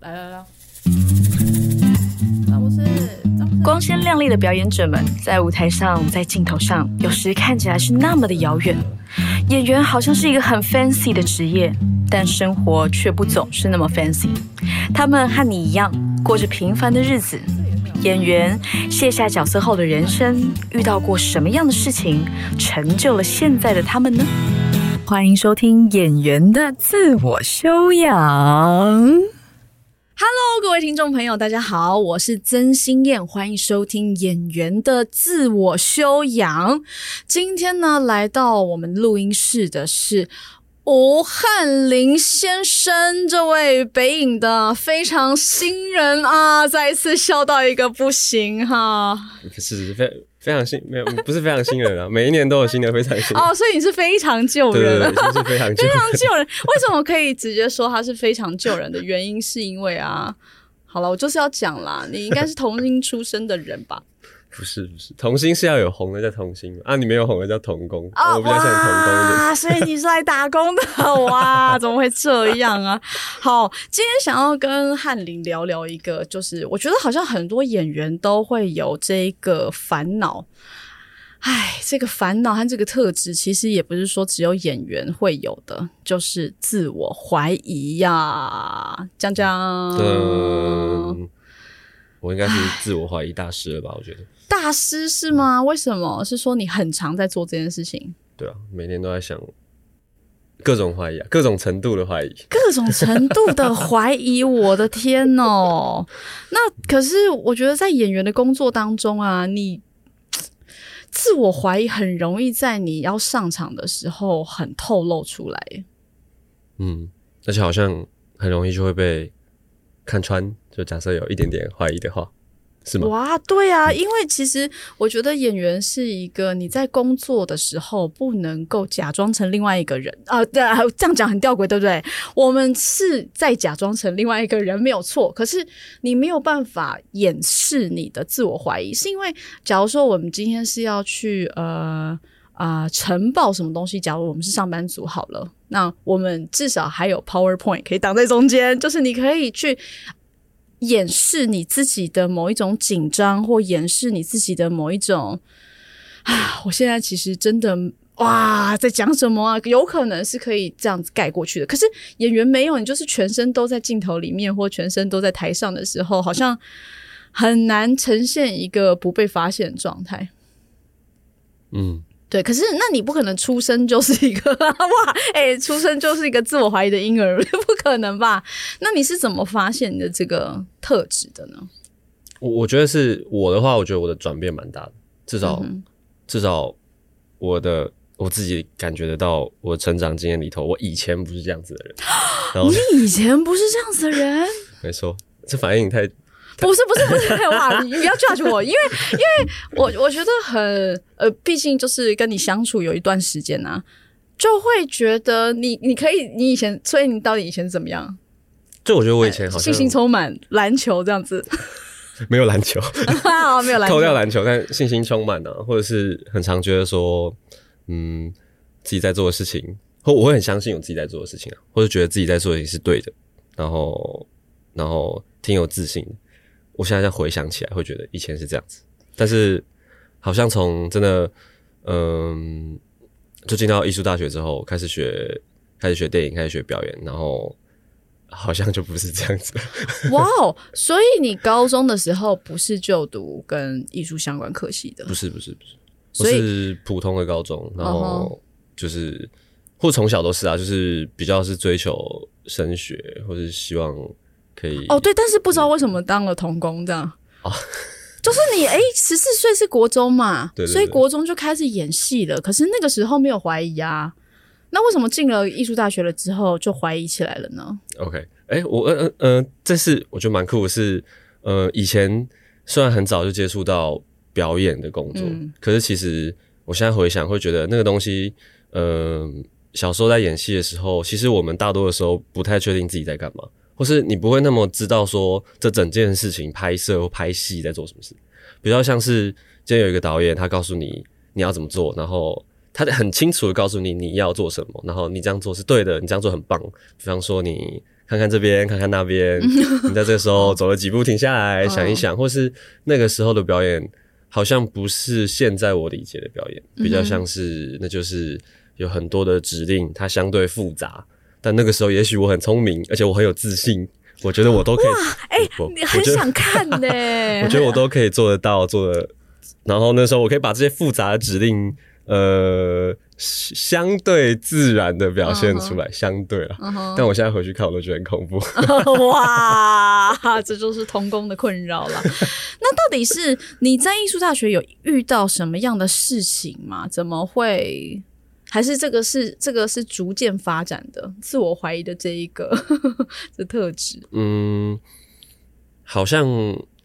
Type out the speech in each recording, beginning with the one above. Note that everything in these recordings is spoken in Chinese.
来来来，张博士，张博士光鲜亮丽的表演者们在舞台上，在镜头上，有时看起来是那么的遥远。演员好像是一个很 fancy 的职业，但生活却不总是那么 fancy。他们和你一样，过着平凡的日子。演员卸下角色后的人生，遇到过什么样的事情，成就了现在的他们呢？欢迎收听《演员的自我修养》。Hello，各位听众朋友，大家好，我是曾心燕，欢迎收听《演员的自我修养》。今天呢，来到我们录音室的是吴汉林先生，这位北影的非常新人啊，再一次笑到一个不行哈。是非非常新，没有不是非常新人啊，每一年都有新的非常新人。哦，所以你是非常救对对人对，是非常旧非常救人。为什么可以直接说他是非常旧人的原因，是因为啊，好了，我就是要讲啦，你应该是童星出身的人吧？不是不是，童星是要有红的叫童星啊，你没有红的叫童工，我比较像童工一点。哇，所以你是来打工的哇？怎么会这样啊？好，今天想要跟翰林聊聊一个，就是我觉得好像很多演员都会有这个烦恼。唉，这个烦恼和这个特质，其实也不是说只有演员会有的，就是自我怀疑呀。江江，嗯，我应该是自我怀疑大师了吧？我觉得，大师是吗？为什么？是说你很常在做这件事情？对啊，每天都在想各种怀疑啊，各种程度的怀疑。各种程度的怀疑，我的天哦！那可是我觉得在演员的工作当中啊，你自我怀疑很容易在你要上场的时候很透露出来。嗯，而且好像很容易就会被看穿。就假设有一点点怀疑的话，哇，对啊，因为其实我觉得演员是一个你在工作的时候不能够假装成另外一个人啊，对啊，这样讲很吊诡，对不对？我们是在假装成另外一个人没有错，可是你没有办法掩饰你的自我怀疑，是因为假如说我们今天是要去呃啊、呈报什么东西，假如我们是上班族好了，那我们至少还有 PowerPoint 可以挡在中间，就是你可以去。掩饰你自己的某一种紧张，或掩饰你自己的某一种啊，我现在其实真的哇，在讲什么啊？有可能是可以这样子盖过去的。可是演员没有，你就是全身都在镜头里面，或全身都在台上的时候，好像很难呈现一个不被发现的状态。嗯，对，可是那你不可能出生就是一个 哇，哎、出生就是一个自我怀疑的婴儿，不可能吧？那你是怎么发现你的这个特质的呢？我我觉得是我的话，我觉得我的转变蛮大的，至少、嗯至少我的我自己感觉得到，我成长经验里头，我以前不是这样子的人。然后你以前不是这样子的人，没错，这反应太不是不是不是，哇！你不要 judge 我，因为因为我我觉得很呃，毕竟就是跟你相处有一段时间啊，就会觉得你你可以，你以前，所以你到底以前怎么样？就我觉得我以前好像信心充满，篮球这样子，没有篮球，啊，没有篮球扣掉篮球，但信心充满啊，或者是很常觉得说，嗯，自己在做的事情，或我会很相信我自己在做的事情啊，或者觉得自己在做的事情是对的，然后然后挺有自信的。我现在再回想起来，会觉得以前是这样子，但是好像从真的，嗯，就进到艺术大学之后，开始学开始学电影，开始学表演，然后好像就不是这样子了。哇哦！所以你高中的时候不是就读跟艺术相关科系的不，是不是不是，我所是普通的高中，然嗯后就是、或从小都是啊，就是比较是追求升学，或是希望可以哦对，但是不知道为什么当了童工这样。就是你哎，十四岁是国中嘛，对对对所以国中就开始演戏了。可是那个时候没有怀疑啊，那为什么进了艺术大学了之后就怀疑起来了呢？OK，哎、我呃呃呃，这是我觉得蛮酷的是，呃，以前虽然很早就接触到表演的工作，嗯可是其实我现在回想会觉得那个东西，呃，小时候在演戏的时候，其实我们大多的时候不太确定自己在干嘛，或是你不会那么知道说这整件事情拍摄或拍戏在做什么事，比较像是今天有一个导演，他告诉你你要怎么做，然后他很清楚的告诉你你要做什么，然后你这样做是对的，你这样做很棒。比方说你看看这边，看看那边。你在这个时候走了几步，停下来想一想，或是那个时候的表演，好像不是现在我理解的表演，比较像是那就是有很多的指令，它相对复杂。但那个时候，也许我很聪明，而且我很有自信，我觉得我都可以。哇，哎，你很想看呢？我觉得我都可以做得到，做的。然后那时候，我可以把这些复杂的指令，呃，相对自然的表现出来。相对了，但我现在回去看，我都觉得很恐怖。哇，这就是童工的困扰了。那到底是你在艺术大学有遇到什么样的事情吗？怎么会？还是这个是这个是逐渐发展的自我怀疑的这一个的特质？嗯，好像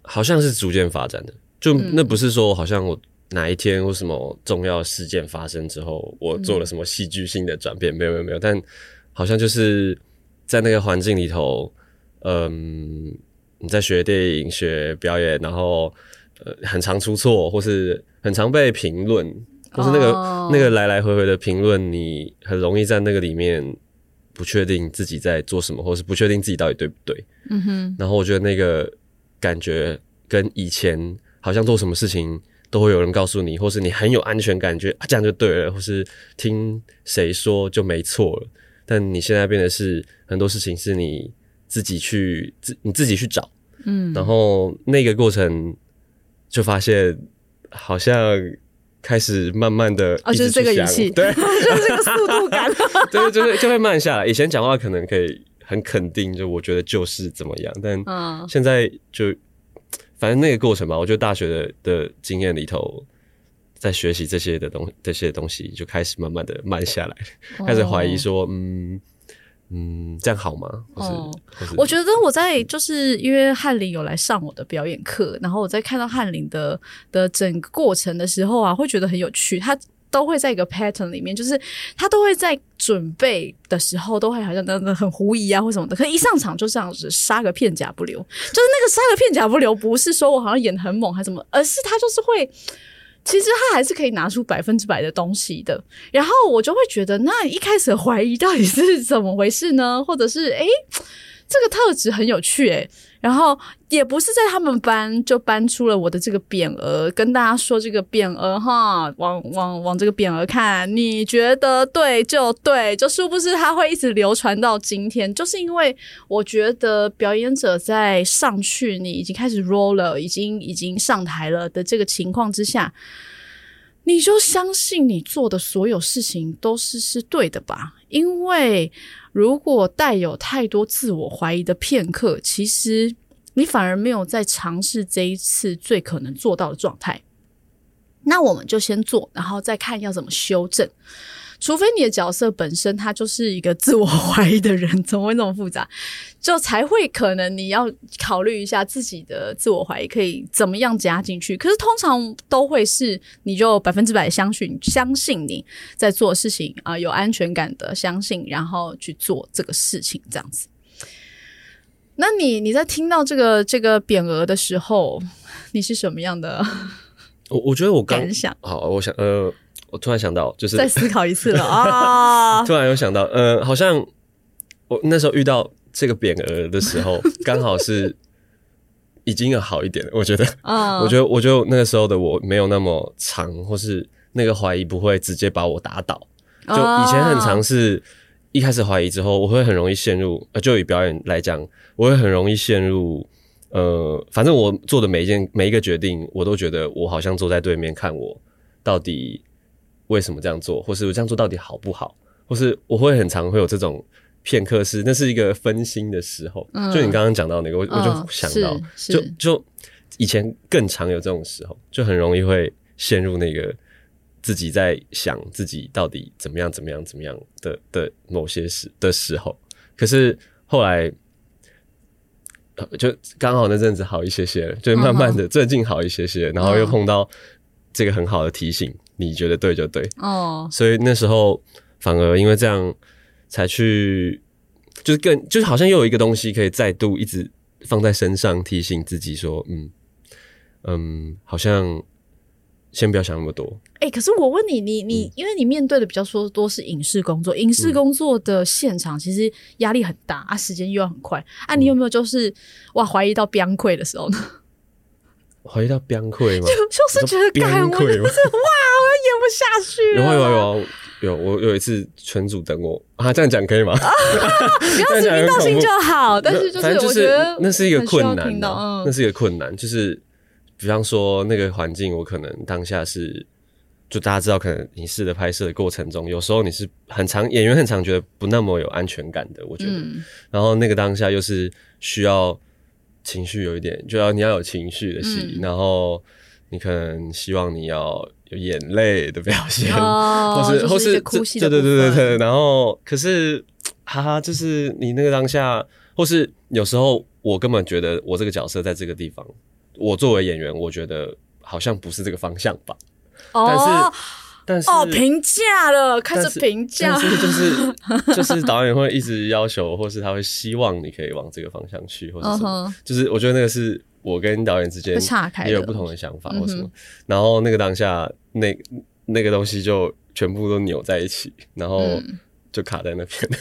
好像是逐渐发展的。就那不是说好像我哪一天或什么重要事件发生之后，我做了什么戏剧性的转变？没有没有没有。但好像就是在那个环境里头，嗯，你在学电影、学表演，然后呃，很常出错，或是很常被评论。就是那个那个来来回回的评论，你很容易在那个里面不确定自己在做什么，或是不确定自己到底对不对。嗯哼。然后我觉得那个感觉跟以前好像做什么事情都会有人告诉你，或是你很有安全感觉啊，这样就对了，或是听谁说就没错了。但你现在变得是很多事情是你自己去自你自己去找，嗯。然后那个过程就发现好像。开始慢慢的，啊，就是这个语气，对，就是这个速度感，对，就是就会慢下来。以前讲话可能可以很肯定，就我觉得就是怎么样，但现在就反正那个过程吧，我觉得大学的的经验里头，在学习这些的东这些东西，就开始慢慢的慢下来，开始怀疑说，嗯。嗯，这样好吗？哦，我觉得我在就是因为翰林有来上我的表演课，然后我在看到翰林的的整个过程的时候啊，会觉得很有趣。他都会在一个 pattern 里面，就是他都会在准备的时候，都会好像真的很狐疑啊或什么的。可一上场就这样子杀个片甲不留，就是那个杀个片甲不留，不是说我好像演很猛还是什么，而是他就是会。其实他还是可以拿出百分之百的东西的，然后我就会觉得，那一开始怀疑到底是怎么回事呢？或者是诶，这个特质很有趣诶。然后也不是在他们班就搬出了我的这个匾额，跟大家说这个匾额哈，往往往这个匾额看，你觉得对就对，就是不是它会一直流传到今天？就是因为我觉得表演者在上去，你已经开始 roll 了，已经已经上台了的这个情况之下，你就相信你做的所有事情都是是对的吧？因为。如果带有太多自我怀疑的片刻，其实你反而没有在尝试这一次最可能做到的状态。那我们就先做，然后再看要怎么修正。除非你的角色本身他就是一个自我怀疑的人，怎么会那么复杂？就才会可能你要考虑一下自己的自我怀疑可以怎么样加进去。可是通常都会是你就百分之百相信相信你在做事情啊，有安全感的相信，然后去做这个事情这样子。那你你在听到这个这个匾额的时候，你是什么样的？我我觉得我刚想好，我想呃。我突然想到，就是再思考一次了 啊！突然有想到，呃，好像我那时候遇到这个匾额的时候，刚好是已经有好一点了。我觉得，啊，我觉得，我觉得那个时候的我没有那么长，或是那个怀疑不会直接把我打倒。就以前很长，是一开始怀疑之后，我会很容易陷入。呃，就以表演来讲，我会很容易陷入。呃，反正我做的每一件每一个决定，我都觉得我好像坐在对面看我到底。为什么这样做，或是我这样做到底好不好，或是我会很常会有这种片刻是，那是一个分心的时候。就你刚刚讲到那个，我我就想到，就就以前更常有这种时候，就很容易会陷入那个自己在想自己到底怎么样怎么样怎么样的的某些时的时候。可是后来就刚好那阵子好一些些，就慢慢的最近好一些些，然后又碰到这个很好的提醒。你觉得对就对。哦，所以那时候反而因为这样才去，就是更就是好像又有一个东西可以再度一直放在身上提醒自己说，嗯嗯，好像先不要想那么多。哎、可是我问你，你嗯你，因为你面对的比较说多是影视工作，影视工作的现场其实压力很大啊，时间又要很快啊，嗯你有没有就是哇怀疑到崩溃的时候呢？怀疑到崩溃吗？就就是觉得我真的是哇，我要演不下去有了。啊有啊有啊有，我有一次全组等我啊，这样讲可以吗？不要指名道姓就好，但是就是我觉得那是一个困难啊，嗯那是一个困难，就是比方说那个环境，我可能当下是。就大家知道，可能影视的拍摄的过程中，有时候你是很常演员很常觉得不那么有安全感的，我觉得。嗯然后那个当下又是需要情绪有一点，就要你要有情绪的戏，嗯然后你可能希望你要有眼泪的表现，哦或是或是哭戏的对对对对对，然后可是哈哈，就是你那个当下，或是有时候我根本觉得我这个角色在这个地方，我作为演员，我觉得好像不是这个方向吧，但是、哦但是哦，评价了，开始评价。就是 就是导演会一直要求，或是他会希望你可以往这个方向去，或者什么。就是我觉得那个是我跟导演之间也有不同的想法或什么。嗯然后那个当下，那那个东西就全部都扭在一起，然后嗯。就卡在那边。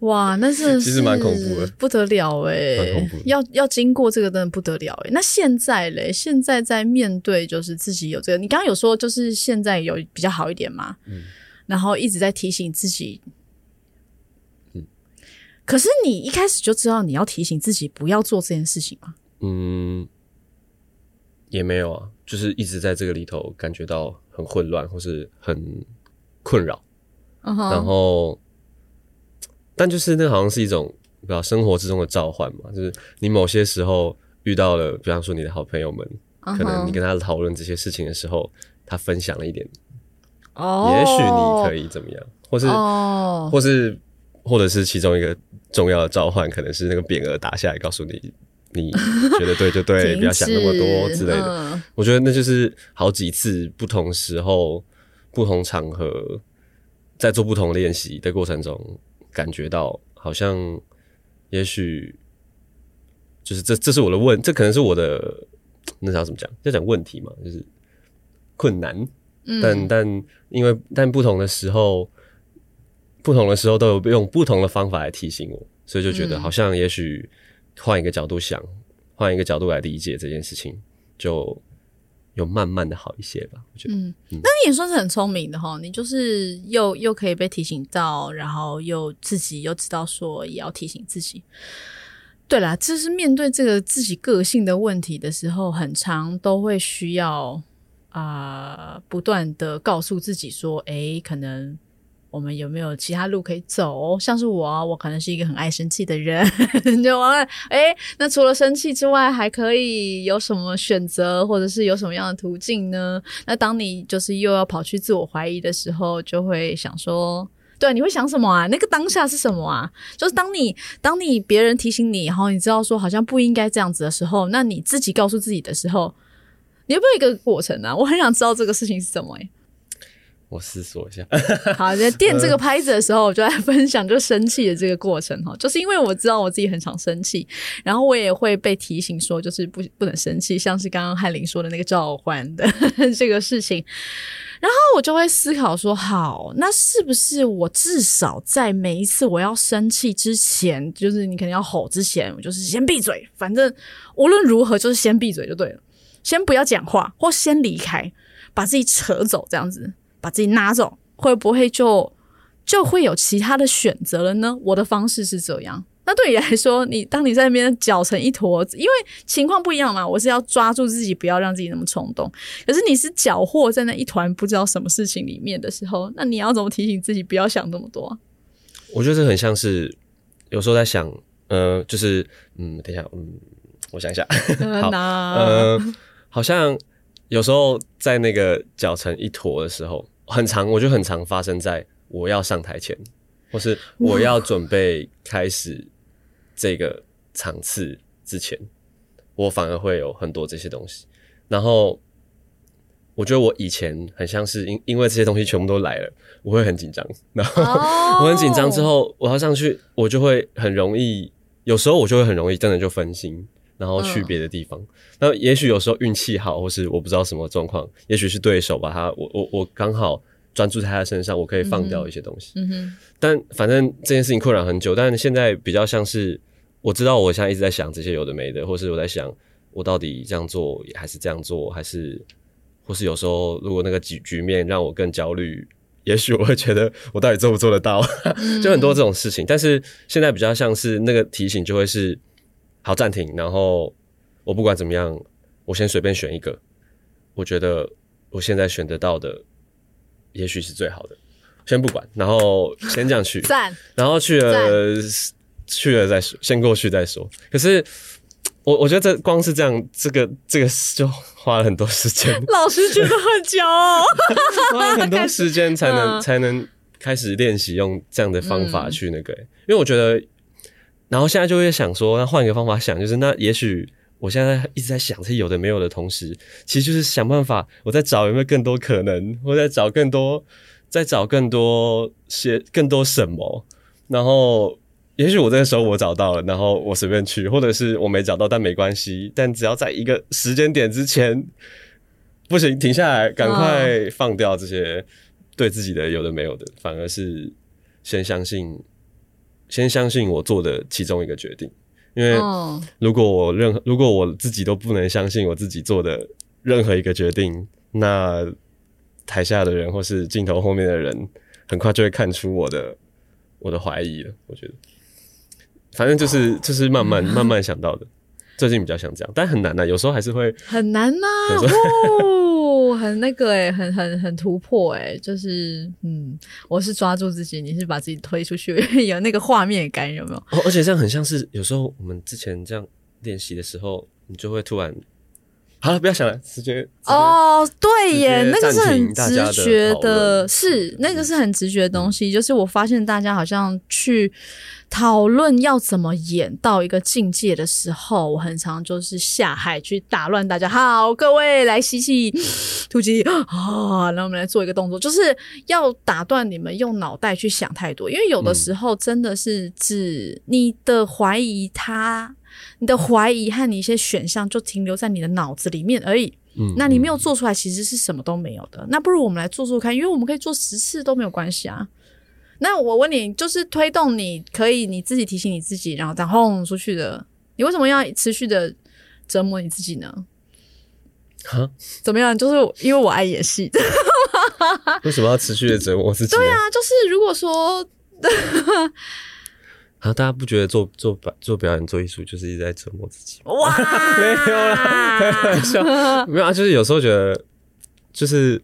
哇，那是其实蛮恐怖的。不得了哎、要要经过这个真的不得了哎、那现在嘞，现在在面对就是自己有这个，你刚刚有说就是现在有比较好一点嘛，嗯。然后一直在提醒自己，嗯。可是你一开始就知道你要提醒自己不要做这件事情吗？嗯，也没有啊，就是一直在这个里头感觉到很混乱，或是很困扰。然后，但就是那好像是一种，比较生活之中的召唤嘛，就是你某些时候遇到了，比方说你的好朋友们，嗯可能你跟他讨论这些事情的时候，他分享了一点，哦，也许你可以怎么样，或是、哦，或是或者是其中一个重要的召唤，可能是那个匾额打下来，告诉你。你觉得对就对，不要想那么多之类的。嗯我觉得那就是好几次不同时候、不同场合，在做不同练习的过程中，感觉到好像也许就是这这是我的问，这可能是我的那叫怎么讲？要讲问题嘛，就是困难。嗯但但因为但不同的时候，不同的时候都有用不同的方法来提醒我，所以就觉得嗯好像也许换一个角度想，换一个角度来理解这件事情，就有慢慢的好一些吧。我觉得，嗯，那你也算是很聪明的哈，你就是又又可以被提醒到，然后又自己又知道说也要提醒自己。对啦，就是面对这个自己个性的问题的时候，很长都会需要啊、不断的告诉自己说，哎，可能我们有没有其他路可以走？像是我，我可能是一个很爱生气的人，就完了。诶，那除了生气之外，还可以有什么选择，或者是有什么样的途径呢？那当你就是又要跑去自我怀疑的时候，就会想说。对，你会想什么啊？那个当下是什么啊？就是当你当你别人提醒你，然后你知道说好像不应该这样子的时候，那你自己告诉自己的时候，你有没有一个过程啊？我很想知道这个事情是什么、欸。我思索一下。好，在垫这个拍子的时候，我就在分享就生气的这个过程哈，就是因为我知道我自己很常生气，然后我也会被提醒说，就是不不能生气，像是刚刚翰林说的那个召唤的 这个事情，然后我就会思考说，好，那是不是我至少在每一次我要生气之前，就是你肯定要吼之前，我就是先闭嘴，反正无论如何就是先闭嘴就对了，先不要讲话，或先离开，把自己扯走，这样子。把自己拿走，会不会就就会有其他的选择了呢？我的方式是这样。那对你来说，你当你在那边搅成一坨子，因为情况不一样嘛，我是要抓住自己，不要让自己那么冲动。可是你是搅和在那一团不知道什么事情里面的时候，那你要怎么提醒自己不要想那么多啊？我觉得这很像是有时候在想，呃，就是嗯，等一下，嗯，我想一下，好那呃，好像有时候在那个搅成一坨的时候，很常，我觉得很常发生在我要上台前，或是我要准备开始这个场次之前，我反而会有很多这些东西。然后我觉得我以前很像是因因为这些东西全部都来了，我会很紧张，然后、哦。我很紧张之后，我要上去，我就会很容易，有时候我就会很容易真的就分心，然后去别的地方。那也许有时候运气好，或是我不知道什么状况，也许是对手把他，我我我刚好专注在他身上，我可以放掉一些东西。嗯哼，但反正这件事情困扰很久，但现在比较像是我知道我现在一直在想这些有的没的，或是我在想我到底这样做还是这样做，还是或是有时候如果那个局局面让我更焦虑，也许我会觉得我到底做不做得到，就很多这种事情。但是现在比较像是那个提醒就会是好暂停，然后我不管怎么样，我先随便选一个，我觉得我现在选得到的也许是最好的。先不管，然后先这样去，赞，然后去了去了再说，先过去再说。可是我我觉得这光是这样，这个这个就花了很多时间，老师觉得很骄傲，花了很多 时间才能嗯才能开始练习用这样的方法去那个、因为我觉得，然后现在就会想说，那换一个方法想，就是那也许。我现在一直在想这些有的没有的同时，其实就是想办法，我在找有没有更多可能，我在找更多，在找更多些更多什么，然后也许我这个时候我找到了，然后我随便去，或者是我没找到，但没关系，但只要在一个时间点之前，不行，停下来，赶快放掉这些对自己的有的没有的，反而是先相信，先相信我做的其中一个决定，因为嗯。如果我任何如果我自己都不能相信我自己做的任何一个决定，那台下的人或是镜头后面的人，很快就会看出我的我的怀疑了。我觉得，反正就是就是慢慢 慢慢想到的，最近比较想这样，但很难啊、有时候还是会很难呐、有时哦，很那个哎、很很很突破哎、就是嗯，我是抓住自己，你是把自己推出去，有那个画面感有没有？哦，而且这样很像是有时候我们之前这样练习的时候，你就会突然。好了，不要想了，直接哦，对耶，那个是很直觉的，是那个是很直觉的东西。就是我发现大家好像去讨论要怎么演到一个境界的时候，我很常就是下海去打乱大家。好，各位来吸气，吐气 啊，然后我们来做一个动作，就是要打断你们用脑袋去想太多，因为有的时候真的是指你的怀疑他。你的怀疑和你一些选项就停留在你的脑子里面而已，嗯那你没有做出来，其实是什么都没有的。那不如我们来做做看，因为我们可以做十次都没有关系啊。那我问你，就是推动你可以你自己提醒你自己，然后再轰出去的，你为什么要持续的折磨你自己呢？哈，怎么样？就是因为我爱演戏，为什么要持续的折磨自己？对啊，就是如果说啊，大家不觉得做做表做表演做艺术就是一直在折磨自己吗？哇，没有啦，开玩笑，没有啊，就是有时候觉得，就是，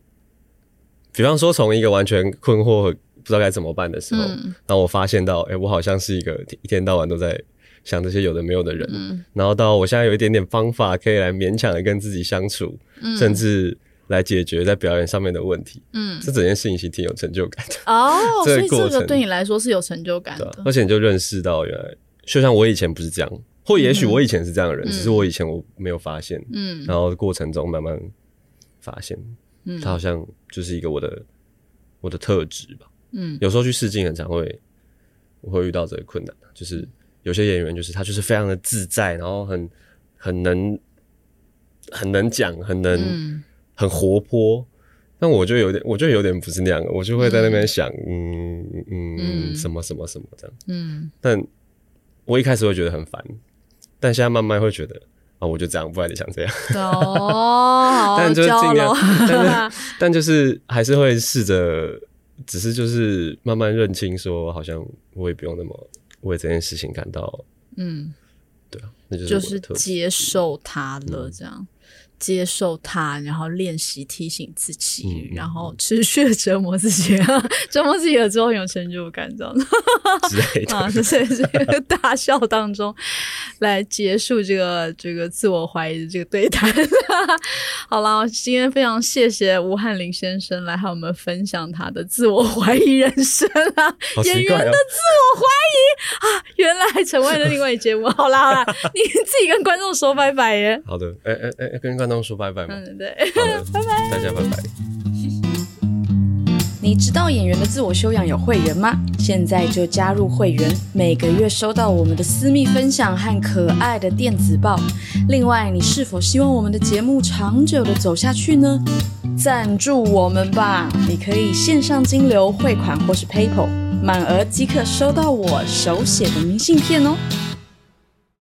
比方说从一个完全困惑不知道该怎么办的时候，嗯。然后我发现到，哎、我好像是一个一天到晚都在想这些有的没有的人，嗯。然后到我现在有一点点方法可以来勉强的跟自己相处，嗯。甚至来解决在表演上面的问题，嗯，这整件事情其实挺有成就感的。哦，这所以这个对你来说是有成就感的，，而且你就认识到原来，就像我以前不是这样，或也许嗯我以前是这样的人，只是我以前我没有发现，嗯。然后过程中慢慢发现，嗯。它好像就是一个我的我的特质吧。嗯。有时候去试镜，很常会我会遇到这个困难，就是有些演员就是他就是非常的自在，然后很很能很能讲，很能、嗯很活泼。但我就有点，我就有点不是那样的，我就会在那边想，嗯嗯嗯什么什么什么这样。嗯但我一开始会觉得很烦，但现在慢慢会觉得啊，我就这样，不然你想这样。哦，但就是尽量但就是还是会试着，只是就是慢慢认清，说好像我也不用那么为这件事情感到，嗯，对啊，那就是。接受他了，嗯这样。接受它，然后练习提醒自己，然后持续的折磨自己，折磨自己了之后有成就感，这样子 之类的。啊，这是这个大笑当中来结束这个这个自我怀疑的这个对谈。好了，今天非常谢谢吴汉林先生来和我们分享他的自我怀疑人生啊，好演员的自我怀疑啊，原来成为了另外一节目。好啦好啦，你自己跟观众说拜拜耶。好的，哎哎哎，跟观众说拜拜嘛。嗯，对。好的，大家拜拜。你知道演员的自我修养有会员吗？现在就加入会员，每个月收到我们的私密分享和可爱的电子报。另外，你是否希望我们的节目长久的走下去呢？赞助我们吧！你可以线上金流汇款或是 PayPal，满额即可收到我手写的明信片哦。